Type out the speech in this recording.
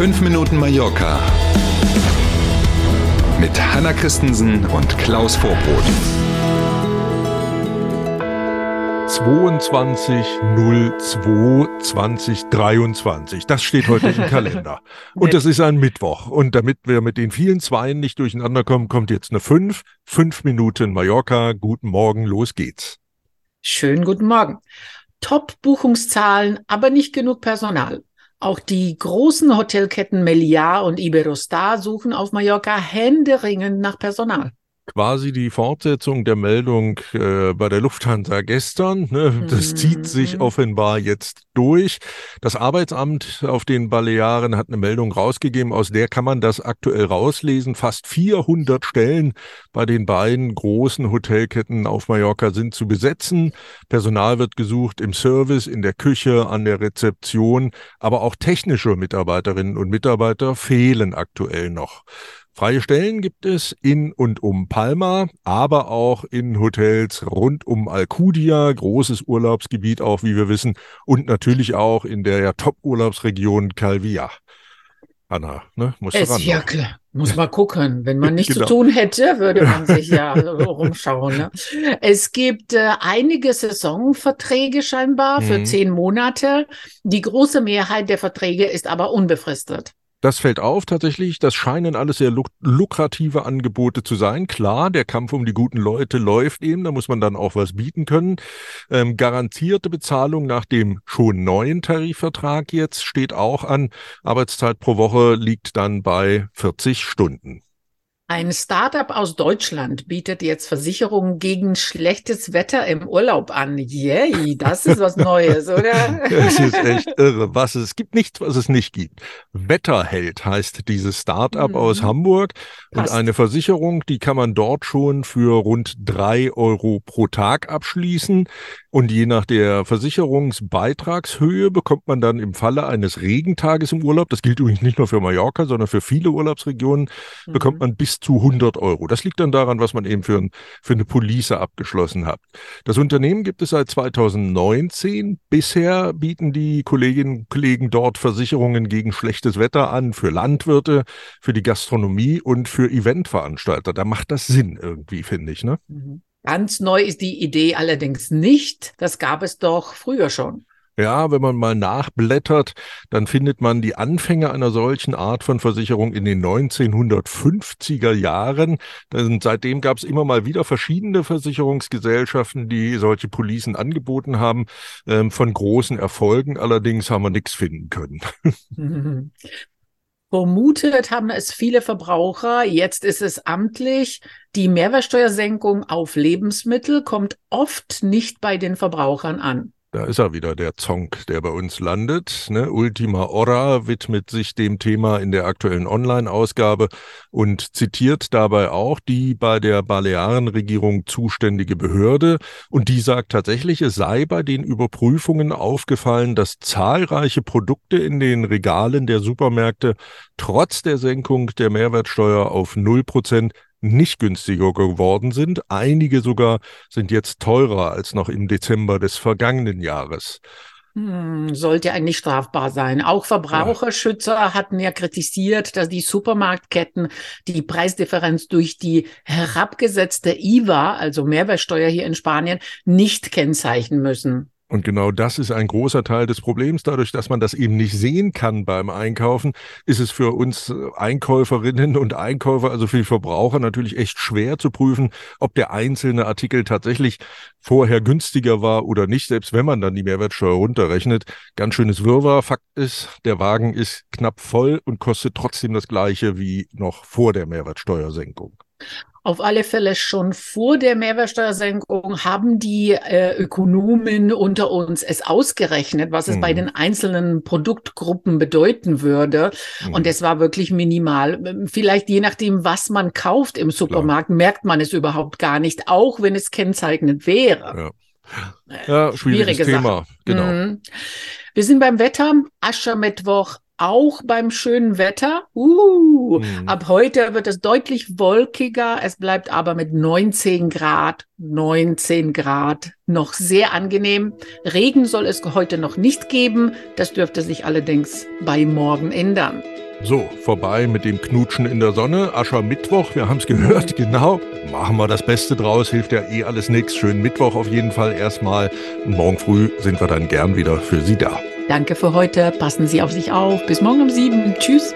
5 Minuten Mallorca mit Hanna Christensen und Klaus Vorbrot. 22.02.2023. Das steht heute im Kalender. Und das ist ein Mittwoch. Und damit wir mit den vielen Zweien nicht durcheinander kommen, kommt jetzt eine 5. 5 Minuten Mallorca. Guten Morgen, los geht's. Schönen guten Morgen. Top-Buchungszahlen, aber nicht genug Personal. Auch die großen Hotelketten Meliá und Iberostar suchen auf Mallorca händeringend nach Personal quasi die Fortsetzung der Meldung äh, bei der Lufthansa gestern. Ne? Das mhm. zieht sich offenbar jetzt durch. Das Arbeitsamt auf den Balearen hat eine Meldung rausgegeben, aus der kann man das aktuell rauslesen. Fast 400 Stellen bei den beiden großen Hotelketten auf Mallorca sind zu besetzen. Personal wird gesucht im Service, in der Küche, an der Rezeption, aber auch technische Mitarbeiterinnen und Mitarbeiter fehlen aktuell noch. Freie Stellen gibt es in und um Palma, aber auch in Hotels rund um Alcudia, großes Urlaubsgebiet auch, wie wir wissen, und natürlich auch in der ja, Top-Urlaubsregion Calvia. Anna, ne? Muss es, ja, klar. Muss mal gucken. Wenn man nichts genau. zu tun hätte, würde man sich ja rumschauen. Ne? Es gibt äh, einige Saisonverträge scheinbar für mhm. zehn Monate. Die große Mehrheit der Verträge ist aber unbefristet. Das fällt auf tatsächlich. Das scheinen alles sehr luk lukrative Angebote zu sein. Klar, der Kampf um die guten Leute läuft eben. Da muss man dann auch was bieten können. Ähm, garantierte Bezahlung nach dem schon neuen Tarifvertrag jetzt steht auch an. Arbeitszeit pro Woche liegt dann bei 40 Stunden. Ein Startup aus Deutschland bietet jetzt Versicherungen gegen schlechtes Wetter im Urlaub an. Yay, das ist was Neues, oder? Es ist echt irre. Was es, es gibt nichts, was es nicht gibt. Wetterheld heißt dieses Startup mhm. aus Hamburg. Passt. Und eine Versicherung, die kann man dort schon für rund drei Euro pro Tag abschließen. Und je nach der Versicherungsbeitragshöhe bekommt man dann im Falle eines Regentages im Urlaub, das gilt übrigens nicht nur für Mallorca, sondern für viele Urlaubsregionen, mhm. bekommt man bis zu 100 Euro. Das liegt dann daran, was man eben für, ein, für eine Police abgeschlossen hat. Das Unternehmen gibt es seit 2019. Bisher bieten die Kolleginnen und Kollegen dort Versicherungen gegen schlechtes Wetter an für Landwirte, für die Gastronomie und für Eventveranstalter. Da macht das Sinn irgendwie, finde ich. Ne? Mhm. Ganz neu ist die Idee allerdings nicht. Das gab es doch früher schon. Ja, wenn man mal nachblättert, dann findet man die Anfänge einer solchen Art von Versicherung in den 1950er Jahren. Denn seitdem gab es immer mal wieder verschiedene Versicherungsgesellschaften, die solche Policen angeboten haben. Ähm, von großen Erfolgen allerdings haben wir nichts finden können. Vermutet haben es viele Verbraucher. Jetzt ist es amtlich. Die Mehrwertsteuersenkung auf Lebensmittel kommt oft nicht bei den Verbrauchern an. Da ist er wieder, der Zonk, der bei uns landet. Ne? Ultima Ora widmet sich dem Thema in der aktuellen Online-Ausgabe und zitiert dabei auch die bei der Balearenregierung zuständige Behörde. Und die sagt tatsächlich, es sei bei den Überprüfungen aufgefallen, dass zahlreiche Produkte in den Regalen der Supermärkte trotz der Senkung der Mehrwertsteuer auf 0 Prozent nicht günstiger geworden sind. Einige sogar sind jetzt teurer als noch im Dezember des vergangenen Jahres. Hm, sollte eigentlich strafbar sein. Auch Verbraucherschützer hatten ja kritisiert, dass die Supermarktketten die Preisdifferenz durch die herabgesetzte IVA, also Mehrwertsteuer hier in Spanien, nicht kennzeichnen müssen. Und genau das ist ein großer Teil des Problems. Dadurch, dass man das eben nicht sehen kann beim Einkaufen, ist es für uns Einkäuferinnen und Einkäufer, also für die Verbraucher natürlich echt schwer zu prüfen, ob der einzelne Artikel tatsächlich vorher günstiger war oder nicht, selbst wenn man dann die Mehrwertsteuer runterrechnet. Ganz schönes Wirrwarr. Fakt ist, der Wagen ist knapp voll und kostet trotzdem das gleiche wie noch vor der Mehrwertsteuersenkung. Auf alle Fälle schon vor der Mehrwertsteuersenkung haben die äh, Ökonomen unter uns es ausgerechnet, was es mhm. bei den einzelnen Produktgruppen bedeuten würde. Mhm. Und es war wirklich minimal. Vielleicht je nachdem, was man kauft im Supermarkt, Klar. merkt man es überhaupt gar nicht, auch wenn es kennzeichnend wäre. Ja, ja schwieriges Thema. Genau. Mhm. Wir sind beim Wetter. Aschermittwoch auch beim schönen Wetter. Uh, mhm. Ab heute wird es deutlich wolkiger. Es bleibt aber mit 19 Grad, 19 Grad noch sehr angenehm. Regen soll es heute noch nicht geben. Das dürfte sich allerdings bei morgen ändern. So, vorbei mit dem Knutschen in der Sonne. Aschermittwoch, wir haben es gehört, mhm. genau. Machen wir das Beste draus, hilft ja eh alles nichts. Schönen Mittwoch auf jeden Fall erstmal. Morgen früh sind wir dann gern wieder für Sie da. Danke für heute. Passen Sie auf sich auf. Bis morgen um sieben. Tschüss.